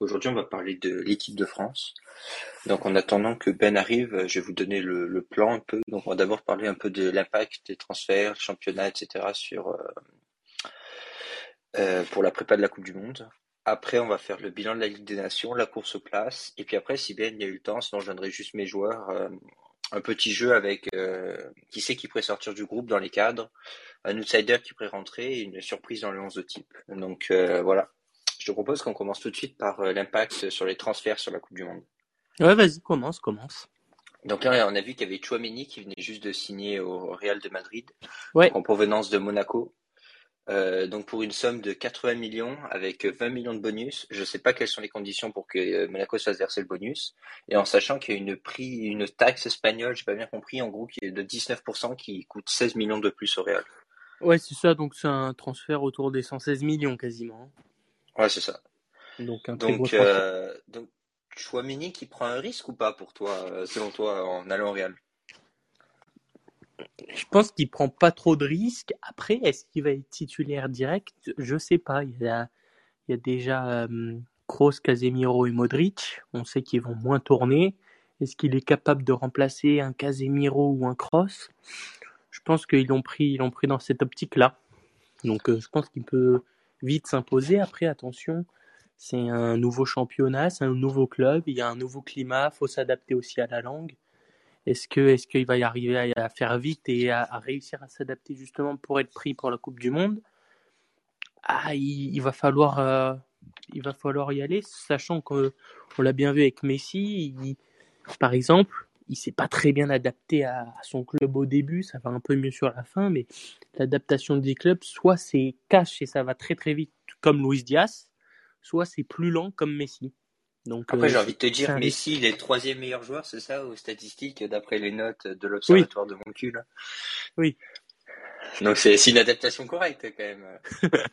Aujourd'hui, on va parler de l'équipe de France. Donc, en attendant que Ben arrive, je vais vous donner le, plan un peu. Donc, on va d'abord parler un peu de l'impact des transferts, championnat, etc. euh, euh, pour la prépa de la Coupe du Monde. Après, on va faire le bilan de la Ligue des Nations, la course aux places. Et puis après, si Ben il y a eu le temps, sinon je donnerai juste mes joueurs. Euh, un petit jeu avec qui sait qui pourrait sortir du groupe dans les cadres, un outsider qui pourrait rentrer et une surprise dans le 11 de type. Donc voilà, te propose qu'on commence tout de suite par euh, l'impact sur les transferts sur la Coupe du Monde. Ouais, vas-y, commence, commence. Donc là, on a vu qu'il y avait Chouameni qui venait juste de signer au Real de Madrid, en provenance de Monaco. Euh, donc pour une somme de 80 millions avec 20 millions de bonus. Je ne sais pas quelles sont les conditions pour que euh, Monaco se fasse verser le bonus. Et en sachant qu'il y a une prix, une taxe espagnole, j'ai pas bien compris, en gros, qui est de 19% qui coûte 16 millions de plus au Real. Ouais, c'est ça. Donc c'est un transfert autour des 116 millions quasiment. Ouais, c'est ça. Donc, un donc, euh, donc, Chouamini qui prend un risque ou pas pour toi, euh, selon toi, en allant au Real? Je pense qu'il prend pas trop de risques. Après, est-ce qu'il va être titulaire direct? Je sais pas. Il y a, il y a déjà euh, Kroos, Casemiro et Modric. On sait qu'ils vont moins tourner. Est-ce qu'il est capable de remplacer un Casemiro ou un Kroos? Je pense qu'ils l'ont pris, ils l'ont pris dans cette optique-là. Donc, euh, je pense qu'il peut vite s'imposer. Après, attention, c'est un nouveau championnat, c'est un nouveau club, il y a un nouveau climat, faut s'adapter aussi à la langue. Est-ce que est-ce qu'il va y arriver à, faire vite et à, réussir à s'adapter justement pour être pris pour la Coupe du Monde? Ah, il, va falloir euh, il va falloir y aller, sachant qu'on l'a bien vu avec Messi. par exemple, il s'est pas très bien adapté à, son club au début, ça va un peu mieux sur la fin, mais l'adaptation des clubs, soit c'est cash et ça va très très vite comme Luis Diaz, soit c'est plus lent comme Messi. Donc, Après, j'ai euh, envie de te dire, Messi, il est le troisième meilleur joueur, c'est ça, aux statistiques, d'après les notes de l'Observatoire de Moncul Oui. Donc, c'est une adaptation correcte, quand même.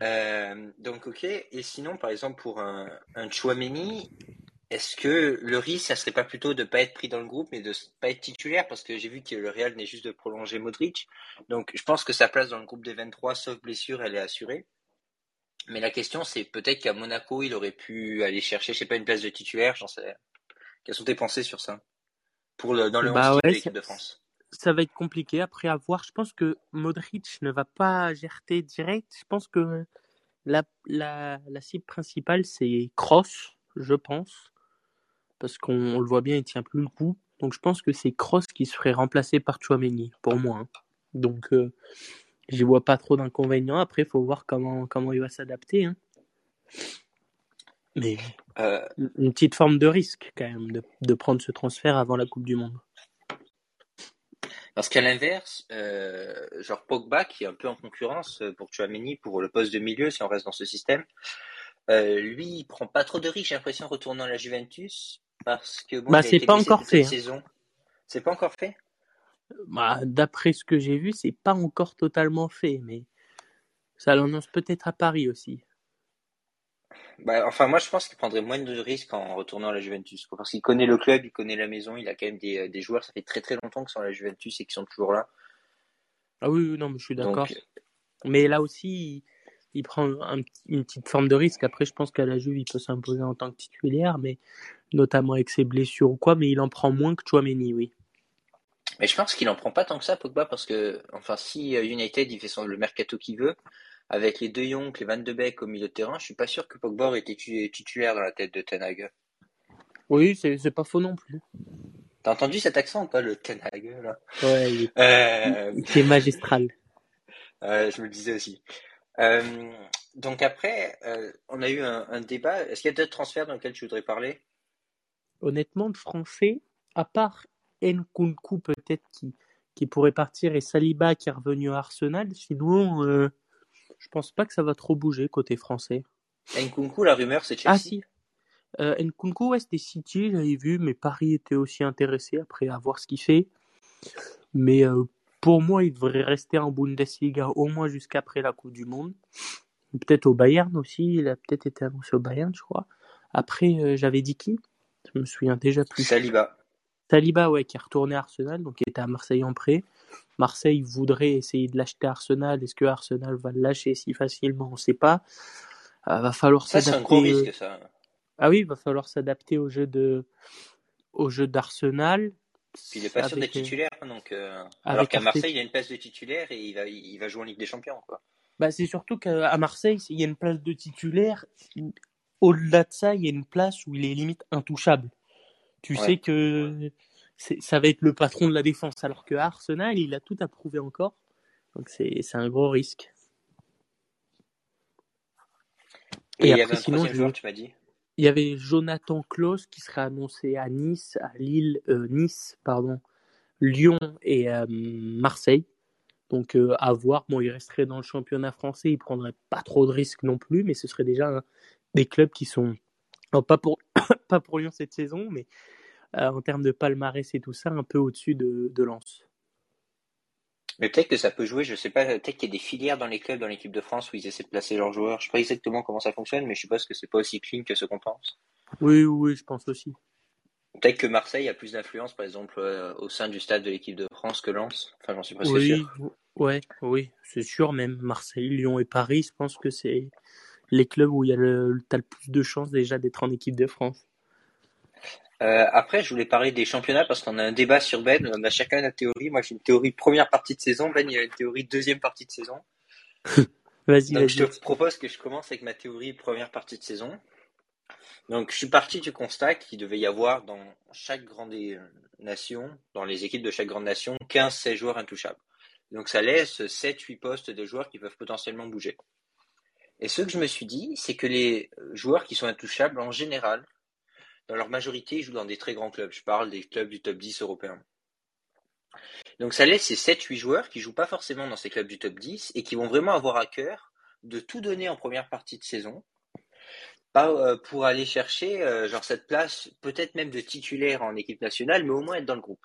Euh, donc, ok. Et sinon, par exemple, pour un, un Chouameni, est-ce que le risque, ça serait pas plutôt de pas être pris dans le groupe, mais de pas être titulaire? Parce que j'ai vu que le Real n'est juste de prolonger Modric. Donc je pense que sa place dans le groupe des 23, sauf blessure, elle est assurée. Mais la question, c'est peut-être qu'à Monaco, il aurait pu aller chercher, je sais pas, une place de titulaire, j'en sais. Quelles sont tes pensées sur ça? Pour le, dans le bah de l'équipe de France ça va être compliqué après avoir. Je pense que Modric ne va pas gerter direct. Je pense que la, la, la cible principale, c'est Cross, je pense parce qu'on le voit bien, il tient plus le coup. Donc je pense que c'est Cross qui se ferait remplacer par Chouameni, pour moi. Hein. Donc euh, j'y vois pas trop d'inconvénients. Après, il faut voir comment, comment il va s'adapter. Hein. Mais euh... une petite forme de risque quand même de, de, prendre ce transfert avant la Coupe du Monde. Parce qu'à l'inverse, euh, genre Pogba qui est un peu en concurrence pour Chouameni pour le poste de milieu si on reste dans ce système, euh, lui il prend pas trop de risques j'ai l'impression retournant à la Juventus parce que bon, bah, c'est pas encore fait. Hein. Saison. C'est pas encore fait? Bah, D'après ce que j'ai vu, c'est pas encore totalement fait, mais ça l'annonce peut-être à Paris aussi. Bah, enfin, moi, je pense qu'il prendrait moins de risques en retournant à la Juventus. Parce qu'il connaît le club, il connaît la maison, il a quand même des, des joueurs, ça fait très très longtemps qu'ils sont à la Juventus et qu'ils sont toujours là. Ah oui, non, mais je suis d'accord. Mais là aussi, il, prend une petite forme de risque. Après, je pense qu'à la Juve, il peut s'imposer en tant que titulaire, mais notamment avec ses blessures ou quoi, mais il en prend moins que Chouameni, oui. Mais je pense qu'il en prend pas tant que ça, Pogba, parce que, enfin, si euh, United il fait son, le mercato qu'il veut, avec les deux Young, les Van de Beek au milieu de terrain, je suis pas sûr que Pogba ait été titulaire dans la tête de Ten Hag. Oui, c'est pas faux non plus. T'as entendu cet accent ou pas, le Ten Hag, là? Ouais, il est, euh... magistral. je me le disais aussi. Euh, donc après, euh, on a eu un, un débat. Est-ce qu'il y a d'autres transferts dans lesquels tu voudrais parler? Honnêtement, de français, à part Nkunku peut-être qui, qui pourrait partir et Saliba qui est revenu à Arsenal, sinon euh, je pense pas que ça va trop bouger côté français. Nkunku, la rumeur c'est Chelsea. Ah si. Euh, Nkunku, ouais, c'était City, j'avais vu, mais Paris était aussi intéressé après à voir ce qu'il fait. Mais euh, pour moi, il devrait rester en Bundesliga au moins jusqu'après la Coupe du Monde. Peut-être au Bayern aussi, il a peut-être été annoncé au Bayern, je crois. Après, j'avais dit qui? Je me souviens déjà plus. Saliba. Saliba, ouais, qui est retourné à Arsenal, donc qui était à Marseille en prêt. Marseille voudrait essayer de l'acheter à Arsenal. Est-ce que Arsenal va le lâcher si facilement? On ne sait pas. va falloir Ça, c'est un gros s'adapter. risque, ça. Ah oui, il va falloir s'adapter au jeu de au jeu d'Arsenal. Puis il est pas sûr d'être titulaire, donc. euh, Alors qu'à. Marseille, il a une place de titulaire et il va, il va jouer en Ligue des Champions, quoi. Bah, c'est surtout qu'à Marseille, il y a une place de titulaire. Au-delà de ça, il y a une place où il est limite intouchable. Tu Ouais. sais que c'est- ça va être le patron de la défense, alors que Arsenal, il a tout à prouver encore. Donc c'est c'est un gros risque. Et, Et il y après, avait un sinon, joueur, tu m'as dit. Il y avait Jonathan Klaus qui sera annoncé à Nice, à Lille, euh, Nice, pardon, Lyon et euh, Marseille. Donc euh, à voir. Bon, il resterait dans le championnat français, il prendrait pas trop de risques non plus, mais ce serait déjà un- des clubs qui sont alors, pas pour pas pour Lyon cette saison, mais euh, en termes de palmarès et tout ça, un peu au-dessus de, de Lens. Mais peut-être que ça peut jouer, je sais pas, peut-être qu'il y a des filières dans les clubs, dans l'équipe de France où ils essaient de placer leurs joueurs. Je sais pas exactement comment ça fonctionne, mais je suppose que c'est pas aussi clean que ce qu'on pense. Oui, oui, je pense aussi. Peut-être que Marseille a plus d'influence, par exemple, euh, au sein du stade de l'équipe de France que Lens. Enfin, j'en suis presque Oui, sûr. ouais, oui, c'est sûr même. Marseille, Lyon et Paris, je pense que c'est les clubs où il y a le, t'as le plus de chances déjà d'être en équipe de France. Euh, après, je voulais parler des championnats parce qu'on a un débat sur Ben. On a chacun notre théorie. Moi, j'ai une théorie première partie de saison. Ben, il a une théorie deuxième partie de saison. Vas-y, Donc, je vas-y. te propose que je commence avec ma théorie première partie de saison. Donc, je suis parti du constat qu'il devait y avoir dans chaque grande nation, dans les équipes de chaque grande nation, 15-16 joueurs intouchables. Donc, ça laisse 7-8 postes de joueurs qui peuvent potentiellement bouger. Et ce que je me suis dit, c'est que les joueurs qui sont intouchables, en général, dans leur majorité, ils jouent dans des très grands clubs. Je parle des clubs du top 10 européen. Donc ça laisse ces 7-8 joueurs qui jouent pas forcément dans ces clubs du top 10 et qui vont vraiment avoir à cœur de tout donner en première partie de saison euh, pour aller chercher euh, genre cette place, peut-être même de titulaire en équipe nationale, mais au moins être dans le groupe.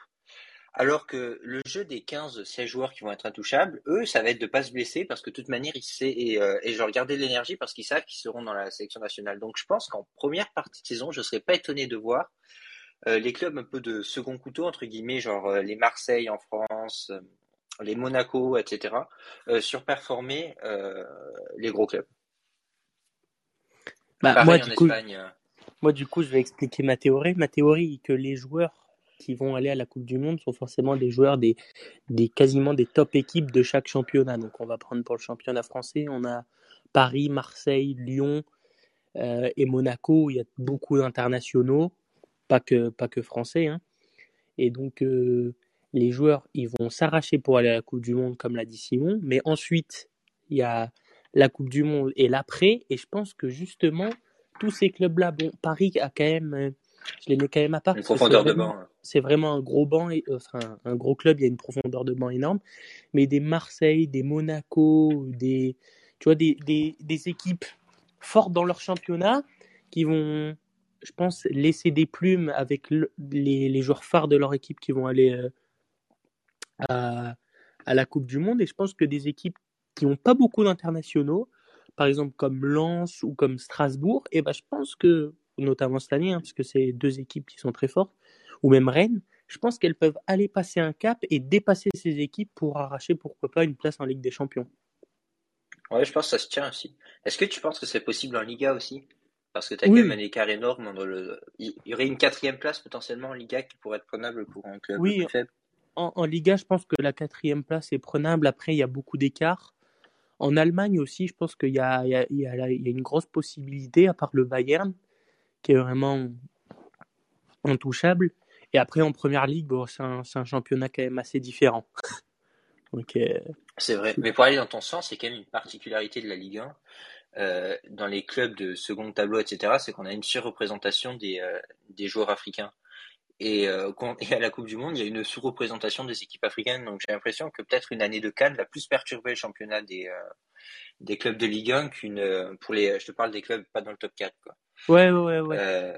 Alors que le jeu des 15-16 joueurs qui vont être intouchables, eux, ça va être de pas se blesser parce que de toute manière, ils savent, et, euh, et genre garder de l'énergie parce qu'ils savent qu'ils seront dans la sélection nationale. Donc je pense qu'en première partie de saison, je serais pas étonné de voir euh, les clubs un peu de second couteau, entre guillemets, genre euh, les Marseille en France, euh, les Monaco, etc., euh, surperformer euh, les gros clubs. Bah, Pareil moi, en du coup, Espagne. moi, du coup, je vais expliquer ma théorie. Ma théorie est que les joueurs qui vont aller à la Coupe du Monde sont forcément des joueurs des, des quasiment des top équipes de chaque championnat. Donc, on va prendre pour le championnat français, on a Paris, Marseille, Lyon euh, et Monaco. Il y a beaucoup d'internationaux, pas que pas que français. hein. Et donc, euh, les joueurs, ils vont s'arracher pour aller à la Coupe du Monde, comme l'a dit Simon. Mais ensuite, il y a la Coupe du Monde et l'après. Et je pense que justement, tous ces clubs-là, bon, Paris a quand même, euh, je les mets quand même à part Une profondeur de banc. c'est vraiment un gros banc, et, euh, enfin, un gros club, il y a une profondeur de banc énorme. Mais des Marseille, des Monaco, des, tu vois, des, des, des équipes fortes dans leur championnat qui vont, je pense, laisser des plumes avec le- les, les joueurs phares de leur équipe qui vont aller euh, à, à la Coupe du Monde. Et je pense que des équipes qui n'ont pas beaucoup d'internationaux, par exemple comme Lens ou comme Strasbourg, et ben je pense que, notamment cette année, hein, parce que c'est deux équipes qui sont très fortes, ou même Rennes, je pense qu'elles peuvent aller passer un cap et dépasser ces équipes pour arracher, pourquoi pas, une place en Ligue des Champions. Ouais, je pense que ça se tient aussi. Est-ce que tu penses que c'est possible en Liga aussi? Parce que tu as Oui, quand même un écart énorme entre le. Il y aurait une quatrième place potentiellement en Liga qui pourrait être prenable pour un club Oui, plus faible? en, en Liga, je pense que la quatrième place est prenable. Après, il y a beaucoup d'écart. En Allemagne aussi, je pense qu'il y y, y, y a une grosse possibilité, à part le Bayern, qui est vraiment intouchable. Et après, en première ligue, bon, c'est un, championnat quand même assez différent. Donc, euh, C'est vrai. Mais pour aller dans ton sens, c'est quand même une particularité de la Ligue 1. Euh, dans les clubs de second tableau, etc., c'est qu'on a une surreprésentation des, euh, des joueurs africains. Et, quand- et à la Coupe du Monde, il y a une sous-représentation des équipes africaines. Donc j'ai l'impression que peut-être une année de Cannes va plus perturber le championnat des, des clubs de Ligue 1 qu'une. pour les, je te parle des clubs pas dans le top 4, quoi. Ouais, ouais, ouais. Euh,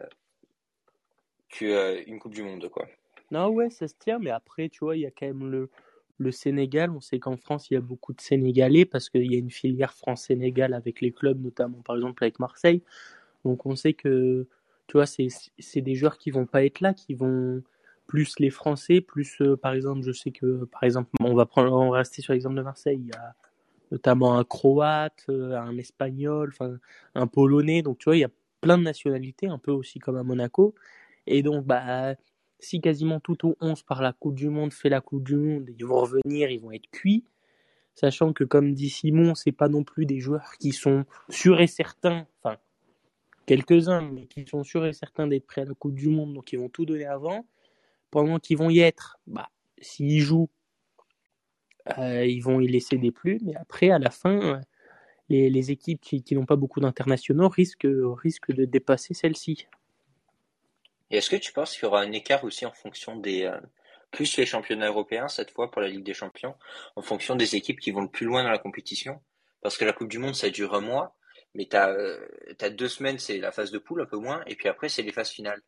qu'une Coupe du Monde, quoi. Non, ouais, ça se tient, mais après, tu vois, il y a quand même le, le Sénégal. On sait qu'en France, il y a beaucoup de Sénégalais parce qu'il y a une filière France-Sénégal avec les clubs, notamment par exemple avec Marseille. Donc on sait que, tu vois, c'est c'est des joueurs qui vont pas être là, qui vont plus les Français, plus euh, par exemple, je sais que, par exemple, on va prendre, on va rester sur l'exemple de Marseille. Il y a notamment un Croate, un Espagnol, enfin un Polonais. Donc tu vois, il y a plein de nationalités, un peu aussi comme à Monaco. Et donc, bah, si quasiment tout au 11 par la Coupe du Monde fait la Coupe du Monde, ils vont revenir, ils vont être cuits. Sachant que, comme dit Simon, c'est pas non plus des joueurs qui sont sûrs et certains, enfin, quelques-uns, mais qui sont sûrs et certains d'être prêts à la Coupe du Monde, donc ils vont tout donner avant. Pendant qu'ils vont y être, bah, s'ils jouent, euh, ils vont y laisser des plus, mais après, à la fin, les, équipes qui, n'ont pas beaucoup d'internationaux risquent, de dépasser celles-ci. Et est-ce que tu penses qu'il y aura un écart aussi en fonction des, euh, plus les championnats européens cette fois pour la Ligue des Champions, en fonction des équipes qui vont le plus loin dans la compétition? Parce que la Coupe du Monde, ça dure un mois, mais tu as, euh, deux semaines, c'est la phase de poule, un peu moins, et puis après, c'est les phases finales.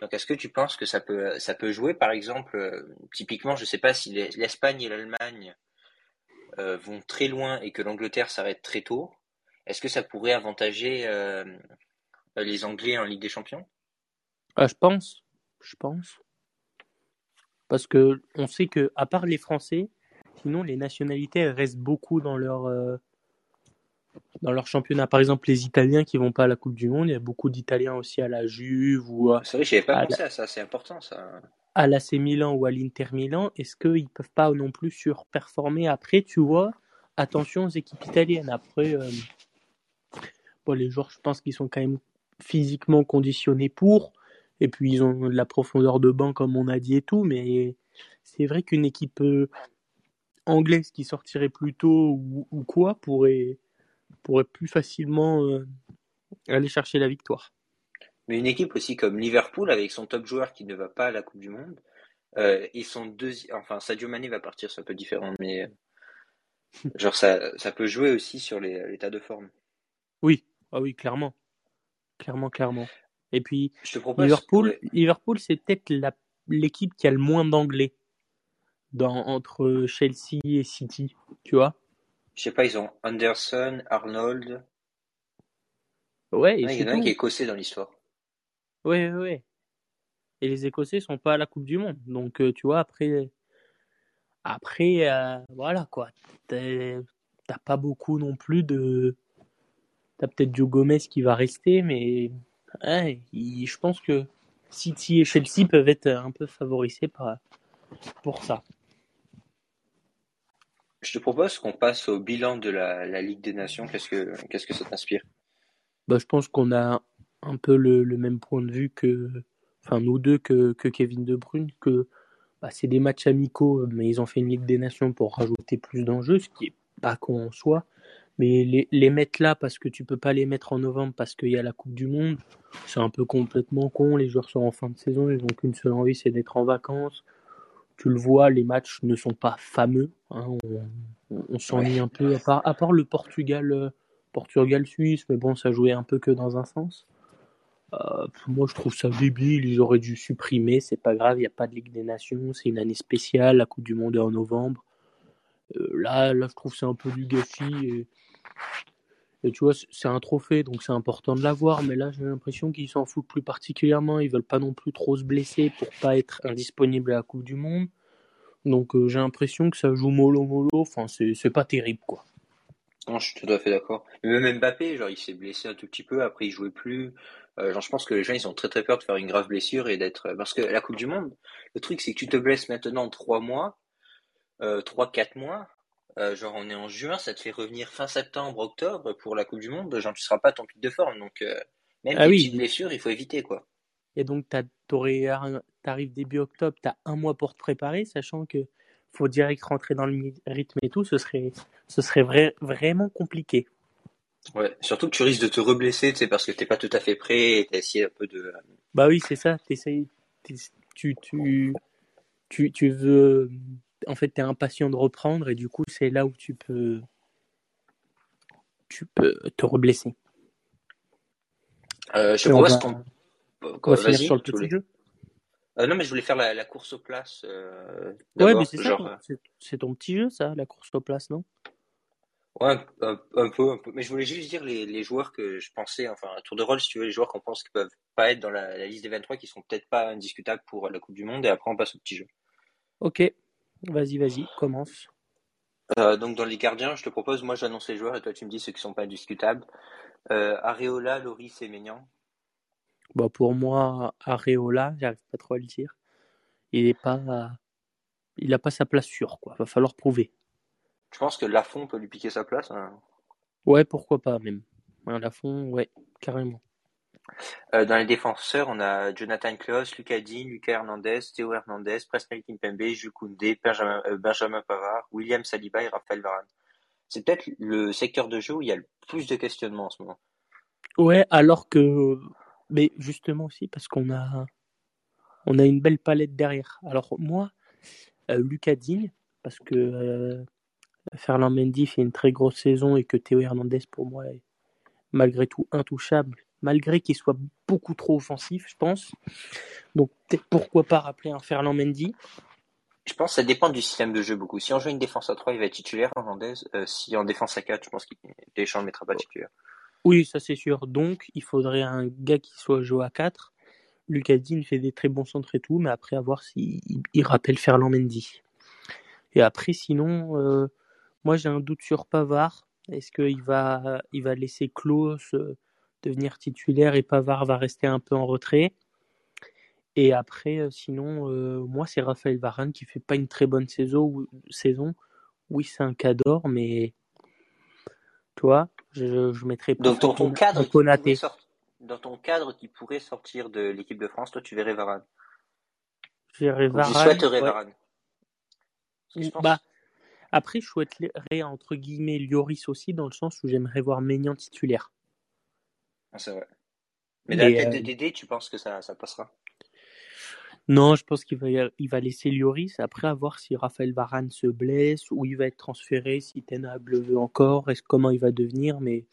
Donc est-ce que tu penses que ça peut, ça peut jouer, par exemple, euh, typiquement, je ne sais pas si l'Espagne et l'Allemagne vont très loin et que l'Angleterre s'arrête très tôt, est-ce que ça pourrait avantager les Anglais en Ligue des Champions? Ah, je pense. Je pense. Parce que on sait que, à part les Français, sinon les nationalités restent beaucoup dans leur, euh, dans leur championnat. Par exemple, les Italiens qui vont pas à la Coupe du Monde, il y a beaucoup d'Italiens aussi à la Juve ou à. C'est vrai, j'avais pas pensé à ça, c'est important ça. À l'AC Milan ou à l'Inter Milan, est-ce qu'ils peuvent pas non plus surperformer après, tu vois? Attention aux équipes italiennes. Après, euh, bon, les joueurs, je pense qu'ils sont quand même physiquement conditionnés pour. Et puis ils ont de la profondeur de banc comme on a dit et tout, mais c'est vrai qu'une équipe euh, anglaise qui sortirait plus tôt ou, quoi pourrait, pourrait plus facilement euh, aller chercher la victoire. Mais une équipe aussi comme Liverpool avec son top joueur qui ne va pas à la Coupe du Monde, euh, ils sont deux, enfin Sadio Mané va partir, c'est un peu différent, mais genre ça, ça peut jouer aussi sur l'état de forme. Oui, ah oui, clairement, clairement, clairement. Et puis, Liverpool, Liverpool c'est peut-être l'équipe qui a le moins d'anglais entre Chelsea et City, tu vois. Je sais pas, ils ont Anderson, Arnold. Ouais, il y en a un qui est écossais dans l'histoire. Ouais, ouais, ouais. Et les Écossais sont pas à la Coupe du Monde. Donc, euh, tu vois, après, après euh, voilà quoi. T'as pas beaucoup non plus de. T'as peut-être Joe Gomez qui va rester, mais je pense que City et Chelsea peuvent être un peu favorisés par, pour ça. Je te propose qu'on passe au bilan de la, Ligue des Nations. Qu'est-ce que, qu'est-ce que ça t'inspire? Bah, Je pense qu'on a un peu le, même point de vue que, enfin, nous deux, que, que Kevin De Bruyne, que bah, c'est des matchs amicaux, mais ils ont fait une Ligue des Nations pour rajouter plus d'enjeux, ce qui est pas con en soi. Mais les, les, mettre là parce que tu peux pas les mettre en novembre parce qu'il y a la Coupe du Monde, c'est un peu complètement con. Les joueurs sont en fin de saison, ils n'ont qu'une seule envie, c'est d'être en vacances. Tu le vois, les matchs ne sont pas fameux. Hein. On, on s'ennuie un peu, à part, à part le Portugal, euh, Portugal-Suisse, mais bon, ça jouait un peu que dans un sens. Euh, moi, je trouve ça débile. Ils auraient dû supprimer. C'est pas grave. Il n'y a pas de Ligue des Nations. C'est une année spéciale. La Coupe du Monde est en novembre. Euh, là, là, je trouve c'est un peu du gâchis. Et, tu vois, c'est un trophée, donc c'est important de l'avoir. Mais là, j'ai l'impression qu'ils s'en foutent plus particulièrement. Ils veulent pas non plus trop se blesser pour pas être indisponible à la Coupe du Monde. Donc euh, j'ai l'impression que ça joue mollo mollo. Enfin, c'est pas terrible, quoi. Non, je suis tout à fait d'accord. Même Mbappé, genre, il s'est blessé un tout petit peu, après il jouait plus. Euh, genre, je pense que les gens, ils ont très très peur de faire une grave blessure et d'être. Parce que la Coupe du Monde, le truc, c'est que tu te blesses maintenant trois mois, euh, trois, quatre mois. Euh, genre on est en juin, ça te fait revenir fin septembre, octobre pour la Coupe du Monde, genre tu seras pas à ton pic de forme, donc euh, même ah petites blessures, il faut éviter quoi. Et donc t'arrives début octobre, t'as un mois pour te préparer, sachant que faut direct rentrer dans le rythme et tout, ce serait, ce serait vrai, vraiment compliqué. Ouais, surtout que tu risques de te reblesser, tu sais, parce que t'es pas tout à fait prêt et t'as essayé un peu de. Bah oui, c'est ça. T'essayes, tu, tu, tu, tu veux en fait, tu es impatient de reprendre et du coup, c'est là où tu peux, tu peux te reblesser. Euh, je propose qu'on. On va sur le petit jeu. Euh, non, mais je voulais faire la, course aux places. Euh, ouais, mais c'est ça. C'est ton petit jeu, ça, la course aux places, non? Ouais, un, peu, un peu. Mais je voulais juste dire les, joueurs que je pensais, enfin, un tour de rôle, si tu veux, les joueurs qu'on pense qui peuvent pas être dans la, la liste des 23, qui sont peut-être pas indiscutables pour la Coupe du Monde, et après on passe au petit jeu. Ok. Vas-y, vas-y, commence. Euh, donc dans les gardiens, je te propose, moi j'annonce les joueurs et toi tu me dis ceux qui sont pas discutables. Euh, Areola, Loris et Maignan. Bah pour moi, Areola, j'arrive pas trop à le dire. Il est pas, il a pas sa place sûre quoi. Va falloir prouver. Je pense que Lafont peut lui piquer sa place. Hein. Ouais, pourquoi pas même. Lafont, ouais, carrément. Euh, dans les défenseurs, on a Jonathan Klaus, Lucas Dean, Lucas Hernandez, Théo Hernandez, Presnel Kimpembe, Jules Koundé, Benjamin, euh, Benjamin Pavard, William Saliba et Raphaël Varane. C'est peut-être le secteur de jeu où il y a le plus de questionnements en ce moment. Ouais, alors que, mais justement aussi parce qu'on a, on a une belle palette derrière. Alors moi, euh, Lucas parce que euh, Ferland Mendy fait une très grosse saison et que Théo Hernandez pour moi est malgré tout intouchable, malgré qu'il soit beaucoup trop offensif, je pense. Donc peut-être pourquoi pas rappeler un Ferland Mendy. Je pense que ça dépend du système de jeu beaucoup. Si on joue une défense à 3, il va être titulaire, Hernandez. Euh, si en défense à 4, je pense qu'il Deschamps ne mettra pas titulaire. Oui, ça c'est sûr. Donc il faudrait un gars qui soit joué à 4. Lucas Dean fait des très bons centres et tout, mais après à voir s'il il rappelle Ferland Mendy. Et après, sinon, euh, moi j'ai un doute sur Pavard. Est-ce qu'il va, il va laisser Klaus euh, devenir titulaire et Pavard va rester un peu en retrait? Et après, euh, sinon, euh, moi c'est Raphaël Varane qui fait pas une très bonne saison. saison. Oui, c'est un cador, mais toi, je, je mettrais pas Donc dans ton cadre, qui dans ton cadre qui pourrait sortir de l'équipe de France, toi tu verrais Varane? Je verrais Varane. souhaiterais ouais. Varane? Parce que je pense- Bah, après, je souhaiterais entre guillemets Lloris aussi, dans le sens où j'aimerais voir Maignan titulaire. Ah, c'est vrai. Mais dans la tête euh, de Dédé, tu penses que ça, ça passera? Non, je pense qu'il va, y- il va laisser Lloris. Après, à voir si Raphaël Varane se blesse, ou il va être transféré, si Ten Hag le veut encore, est-ce comment il va devenir. Mais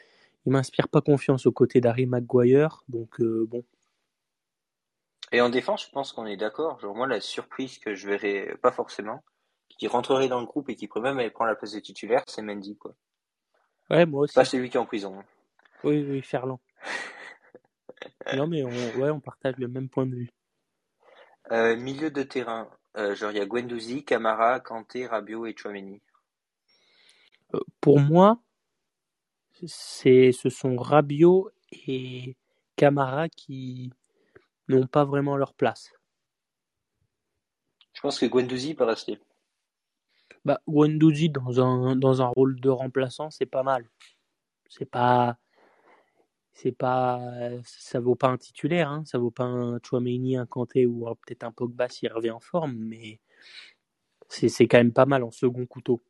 il m'inspire pas confiance aux côtés d'Harry Maguire. Donc, euh, bon. Et en défense, je pense qu'on est d'accord. Genre moi, la surprise que je verrais pas forcément, qui rentrerait dans le groupe et qui pourrait même aller prendre la place de titulaire, c'est Mendy. Quoi. Ouais, moi aussi. Pas celui qui est en prison. hein. Oui, oui, Ferland. non, mais on, ouais, on partage le même point de vue. Euh, milieu de terrain, euh, genre il y a Guendouzi, Camara, Kanté, Rabiot et Chouameni. Euh, pour moi, c'est, ce sont Rabiot et Camara qui n'ont pas vraiment leur place. Je pense que Guendouzi peut rester. Bah, Guendouzi dans un, dans un rôle de remplaçant, c'est pas mal. C'est pas, c'est pas, ça vaut pas un titulaire, hein. Ça vaut pas un Chouameni, un Kanté ou euh, peut-être un Pogba s'il revient en forme, mais c'est, quand même pas mal en second couteau.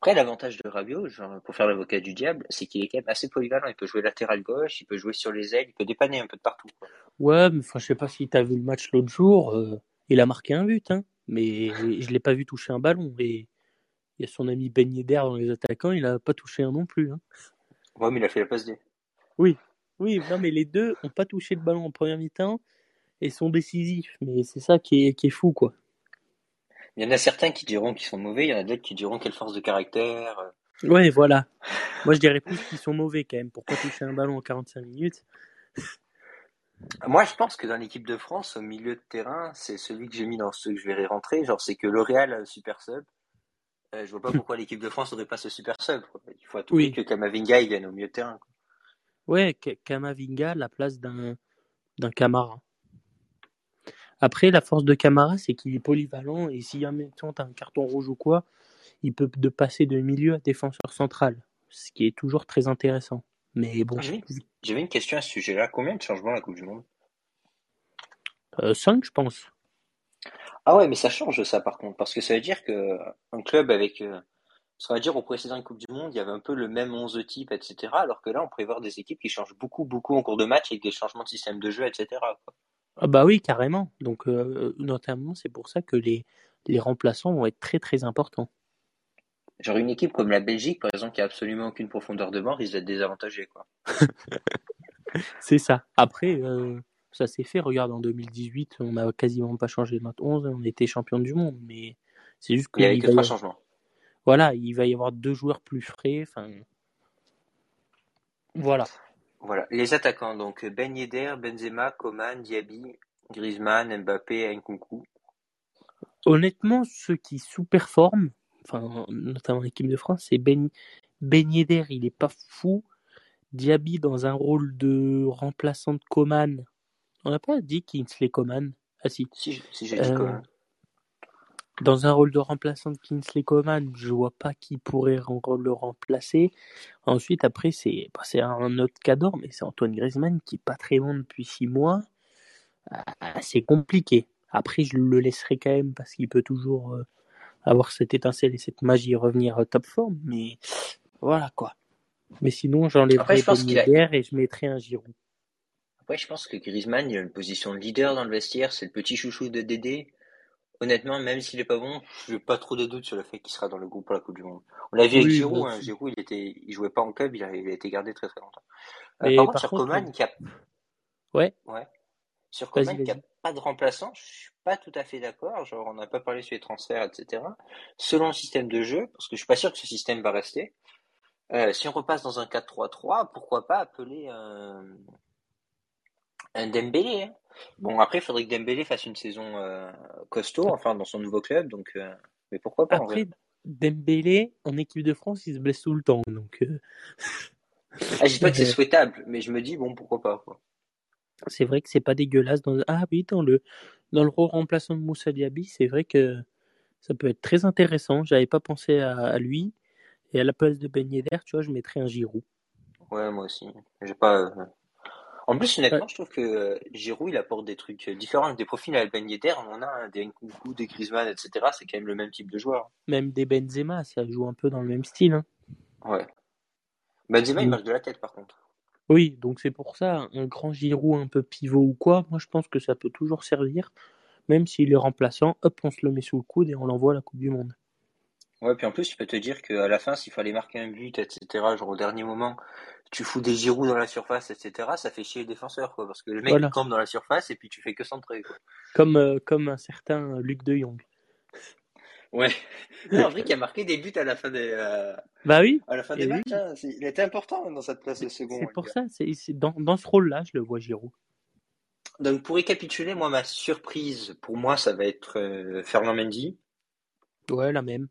Après, l'avantage de Rabiot, genre, pour faire l'avocat du diable, c'est qu'il est quand même assez polyvalent. Il peut jouer latéral gauche, il peut jouer sur les ailes, il peut dépanner un peu de partout. quoi. Ouais, mais enfin, je sais pas si t'as vu le match l'autre jour, euh, il a marqué un but, hein, mais je l'ai pas vu toucher un ballon. Et il y a son ami Ben Yedder dans les attaquants, il a pas touché un non plus. Hein. Ouais, mais il a fait la passe D. Oui, oui, non, mais les deux ont pas touché le ballon en première mi-temps et sont décisifs. Mais c'est ça qui est, qui est fou, quoi. Il y en a certains qui diront qu'ils sont mauvais, il y en a d'autres qui diront quelle force de caractère. euh. Ouais, voilà. Moi, je dirais plus qu'ils sont mauvais quand même pour pas toucher un ballon en 45 minutes. Moi, je pense que dans l'équipe de France, au milieu de terrain, c'est celui que j'ai mis dans ceux que je verrai rentrer. Genre, c'est que L'Oréal a le super sub. Euh, je vois pas pourquoi l'équipe de France n'aurait pas ce super sub. quoi. Il faut à tout Oui. que Kamavinga il vienne au milieu de terrain. quoi. Ouais, Kamavinga, la place d'un d'un Camara. Après, la force de Camara, c'est qu'il est polyvalent et si tu as un carton rouge ou quoi, il peut de passer de milieu à défenseur central, ce qui est toujours très intéressant. Mais bon, J'avais j'avais une question à ce sujet-là. Combien de changements la Coupe du Monde? 5, je pense. Ah ouais, mais ça change ça par contre, parce que ça veut dire que un club avec, euh, ça veut dire au précédent Coupe du Monde, il y avait un peu le même 11 type, etc. Alors que là, on pourrait voir des équipes qui changent beaucoup, beaucoup en cours de match avec des changements de système de jeu, etc. quoi. Ah bah oui, carrément. Donc, euh, notamment, c'est pour ça que les, les remplaçants vont être très très importants. Genre une équipe comme la Belgique, par exemple, qui a absolument aucune profondeur de banc, risque d'être désavantagée, quoi. C'est ça. Après, euh, ça s'est fait. Regarde, en 2018, on n'a quasiment pas changé notre 11, on était champion du monde. Mais c'est juste Il y avait qu'il que trois changements. voilà, il va y avoir deux joueurs plus frais. Enfin, voilà. Voilà. Les attaquants, donc Ben Yedder, Benzema, Coman, Diaby, Griezmann, Mbappé, Nkunku. Honnêtement, ceux qui sous-performent, enfin notamment l'équipe de France, c'est Ben, ben Yedder, il est pas fou. Diaby dans un rôle de remplaçant de Coman. On n'a pas dit Kingsley Coman? Ah si. Si, si j'ai dit Euh, Coman. Dans un rôle de remplaçant de Kingsley Coman, je vois pas qui pourrait le remplacer. Ensuite, après, c'est bah, c'est un autre cadre, mais c'est Antoine Griezmann qui est pas très bon depuis six mois. Ah, c'est compliqué. Après, je le laisserai quand même parce qu'il peut toujours euh, avoir cette étincelle et cette magie et revenir à top forme. Mais voilà quoi. Mais sinon, j'enlèverai qu'il a- et je mettrai un Giroud. Après, je pense que Griezmann, il a une position de leader dans le vestiaire, c'est le petit chouchou de Dédé. Honnêtement, même s'il est pas bon, je n'ai pas trop de doutes sur le fait qu'il sera dans le groupe pour la Coupe du Monde. On l'a vu avec Giroud, moi hein. Giroud, il était, il jouait pas en club, il a, il a été gardé très très longtemps. Euh, Mais par contre, sur contre, Coman, qui a, Ouais, ouais, sur Coman, qui a pas de remplaçant, je suis pas tout à fait d'accord. Genre, on n'a pas parlé sur les transferts, etc. Selon le système de jeu, parce que je suis pas sûr que ce système va rester. Euh, si on repasse dans un 4-3-3, pourquoi pas appeler un, un Dembélé. hein. Bon, après, il faudrait que Dembélé fasse une saison euh, costaud, enfin, dans son nouveau club. Donc, euh, mais pourquoi pas en vrai. Dembélé, en équipe de France, il se blesse tout le temps. Donc, euh, Ah, je dis pas que c'est souhaitable, mais je me dis bon, pourquoi pas. Quoi. c'est vrai que c'est pas dégueulasse. Dans... Ah oui, dans le, dans le rôle remplaçant de Moussa Diaby, c'est vrai que ça peut être très intéressant. J'avais pas pensé à, à lui. Et à la place de Ben Yedder, tu vois, je mettrais un Giroud. Ouais, moi aussi. J'ai pas. euh, En plus, honnêtement, je trouve que euh, Giroud, il apporte des trucs euh, différents, des profils à la Ben Yedder. On a hein, des Nkunku, des Griezmann, etc. C'est quand même le même type de joueur. Même des Benzema, ça joue un peu dans le même style. hein. Ouais. Benzema, il Mm. marche de la tête, par contre. Oui, donc c'est pour ça, un grand Giroud un peu pivot ou quoi, moi je pense que ça peut toujours servir. Même s'il est remplaçant, hop, on se le met sous le coude et on l'envoie à la Coupe du Monde. Ouais, puis en plus, tu peux te dire qu'à la fin, s'il fallait marquer un but, etc., genre au dernier moment, tu fous des Giroud dans la surface, etc., ça fait chier les défenseurs, quoi. Parce que le mec, Voilà. il campe dans la surface et puis tu fais que centrer, quoi. Comme, euh, comme un certain Luc de Jong. Ouais. Non, en vrai, qui a marqué des buts à la fin des, euh, Bah oui, à la fin des oui. matchs, hein. Il était important dans cette place de second. c'est le pour ça, c'est c'est dans, dans ce rôle-là, je le vois Giroud. Donc, pour récapituler, moi, ma surprise, pour moi, ça va être euh, Fernand Mendy. Ouais, la même.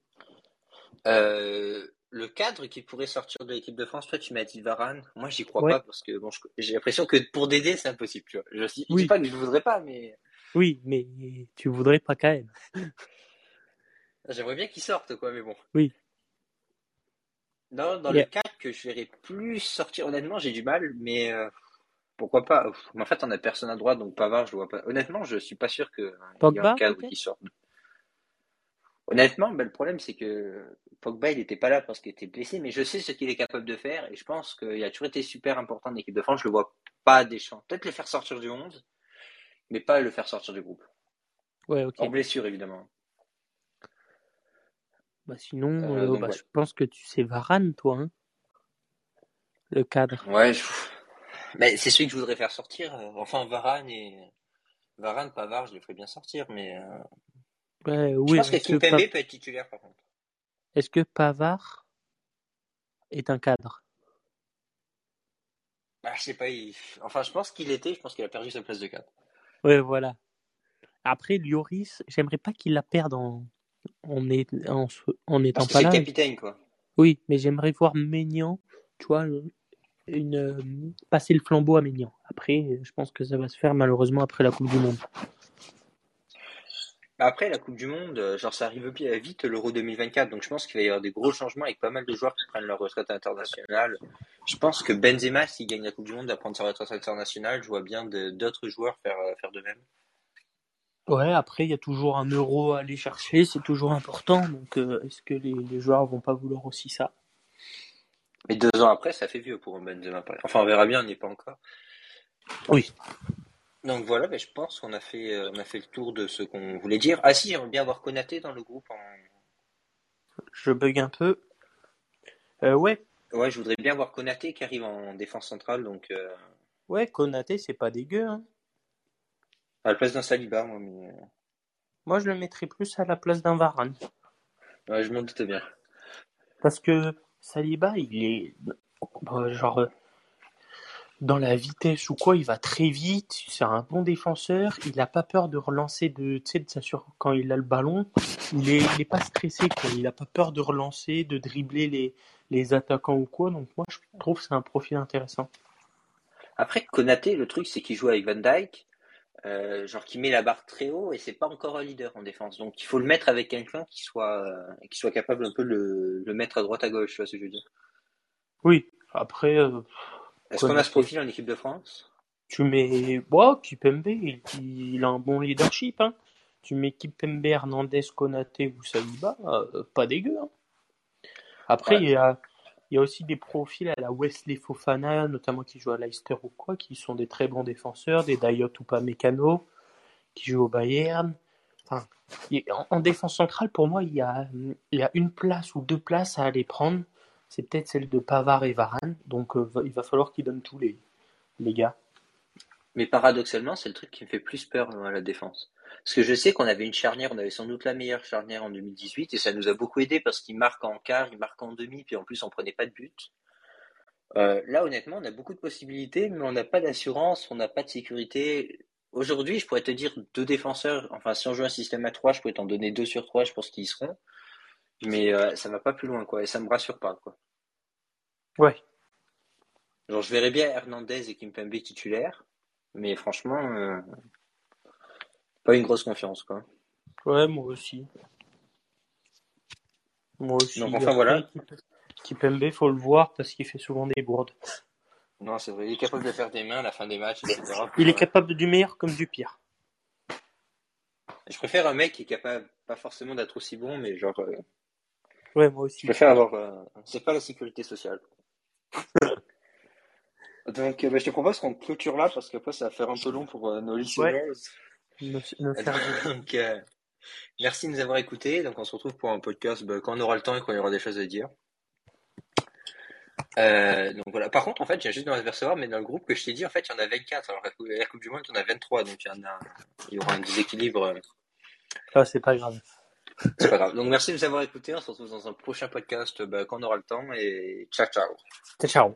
Euh, le cadre qui pourrait sortir de l'équipe de France, toi, tu m'as dit Varane. Moi, j'y crois Ouais. pas parce que bon, j'ai l'impression que pour Dédé, c'est impossible, tu vois. Je, je dis Oui. pas que je ne voudrais pas, mais Oui, mais tu voudrais pas quand même. j'aimerais bien qu'il sorte, quoi, mais bon. Oui. Non, dans Yeah. le cadre que je verrais plus sortir, honnêtement, j'ai du mal, mais euh, pourquoi pas. Mais en fait, on a personne à droite, donc Pavard, je vois pas. Honnêtement, je suis pas sûr qu'il y ait un cadre qui sorte. Honnêtement, ben, le problème, c'est que Pogba, il n'était pas là parce qu'il était blessé, mais je sais ce qu'il est capable de faire, et je pense qu'il a toujours été super important dans l'équipe de France. Je le vois pas à Deschamps. Peut-être le faire sortir du 11, mais pas le faire sortir du groupe. Ouais, ok. En blessure, évidemment. Bah sinon, Euh, euh, donc, bah, ouais. je pense que tu sais Varane, toi. Hein le cadre. Ouais, je... mais c'est celui que je voudrais faire sortir. euh, Enfin, Varane et Varane, Pavard, je le ferais bien sortir, mais euh, Ouais, je oui, pense que est-ce que, Kimpembe peut être titulaire, par contre. est-ce que Pavard est un cadre? Bah, je sais pas. il- Enfin, je pense qu'il était. Je pense qu'il a perdu sa place de 4. Ouais, voilà. Après, Lloris, j'aimerais pas qu'il la perde en, en, est- en, étant Parce que pas c'est là. capitaine, quoi. Oui, mais j'aimerais voir Maignan, tu vois, une, euh, passer le flambeau à Maignan. Après, je pense que ça va se faire malheureusement après la Coupe du Monde. Bah, Après, la Coupe du Monde, euh, genre, ça arrive vite l'Euro 2024. Donc, je pense qu'il va y avoir des gros changements avec pas mal de joueurs qui prennent leur retraite internationale. Je pense que Benzema, s'il gagne la Coupe du Monde, va prendre sa retraite internationale. Je vois bien d'autres joueurs faire, euh, faire de même. Ouais, après, il y a toujours un euro à aller chercher, c'est toujours important. Donc, euh, est-ce que les, les joueurs vont pas vouloir aussi ça? Mais deux ans après, ça fait vieux pour un Benzema. Enfin, on verra bien, on n'y est pas encore. Oui. Donc voilà, ben, je pense qu'on a fait, euh, on a fait le tour de ce qu'on voulait dire. Ah si, j'aimerais bien avoir Konaté dans le groupe. En... Je bug un peu. Euh, ouais, Ouais, je voudrais bien voir Konaté qui arrive en défense centrale, donc euh, ouais, Konaté, c'est pas dégueu. Hein. à la place d'un Saliba, moi. Mais... euh, Moi, je le mettrais plus à la place d'un Varane. Ouais, je m'en doute bien. Parce que Saliba, il est. bon, genre. Dans la vitesse ou quoi, il va très vite. C'est un bon défenseur. Il n'a pas peur de relancer, de, de s'assurer quand il a le ballon. Il est, il est pas stressé, quoi. Il n'a pas peur de relancer, de dribbler les, les attaquants ou quoi. Donc moi, je trouve que c'est un profil intéressant. Après, Konaté, le truc, c'est qu'il joue avec Van Dyke, euh, genre qui met la barre très haut et c'est pas encore un leader en défense. Donc il faut le mettre avec quelqu'un qui soit, euh, qui soit capable un peu de le, le mettre à droite à gauche, tu vois ce que je veux dire? Oui, après. euh, Est-ce qu'on a ce profil en équipe de France? Tu mets. Bon, Kipembe, il, il a un bon leadership. Hein. Tu mets Kipembe, Hernandez, Konaté ou Saliba, euh, pas dégueu. Hein. Après, Ouais. il y, a, il y a aussi des profils à la Wesley Fofana, notamment qui jouent à Leicester ou quoi, qui sont des très bons défenseurs, des Dayot ou pas Mécano, qui jouent au Bayern. Enfin, en, en défense centrale, pour moi, il y, a, il y a une place ou deux places à aller prendre. C'est peut-être celle de Pavard et Varane. Donc, euh, il va falloir qu'ils donnent tous les, les gars. Mais paradoxalement, c'est le truc qui me fait plus peur dans la défense. Parce que je sais qu'on avait une charnière, on avait sans doute la meilleure charnière en 2018, et ça nous a beaucoup aidé parce qu'il marque en quart, il marque en demi, puis en plus on prenait pas de but. Euh, là, honnêtement, on a beaucoup de possibilités, mais on n'a pas d'assurance, on n'a pas de sécurité. Aujourd'hui, je pourrais te dire deux défenseurs, enfin si on joue un système à trois, je pourrais t'en donner deux sur trois, je pense qu'ils seront. Mais euh, ça va pas plus loin, quoi, et ça me rassure pas, quoi. Ouais. Genre, je verrais bien Hernandez et Kimpembe titulaires, mais franchement, euh, pas une grosse confiance, quoi. Ouais, moi aussi. Moi aussi. Donc, enfin, voilà. Kipembe, faut le voir parce qu'il fait souvent des bourdes. Non, c'est vrai, il est capable de faire des mains à la fin des matchs, etc. Il est capable du meilleur comme du pire. Je préfère un mec qui est capable, pas forcément d'être aussi bon, mais genre, euh, Ouais, moi je aussi. préfère avoir, euh, c'est pas la sécurité sociale. Donc, euh, bah, je te propose qu'on clôture là parce qu'après ça va faire un peu long pour euh, nos listeners. Donc, euh, merci de nous avoir écoutés. Donc, on se retrouve pour un podcast bah, quand on aura le temps et quand il y aura des choses à dire. Euh, donc voilà. Par contre, en fait, j'ai juste de m'apercevoir, mais dans le groupe que je t'ai dit, en fait, il y en a 24. Alors, la coupe, la coupe du Monde, il y en a 23. Donc, il y, en a, il y aura un déséquilibre. euh, Ah, c'est pas grave. C'est pas grave. Donc, merci de nous avoir écoutés. On se retrouve dans un prochain podcast bah, quand on aura le temps. Et ciao, ciao. Ciao.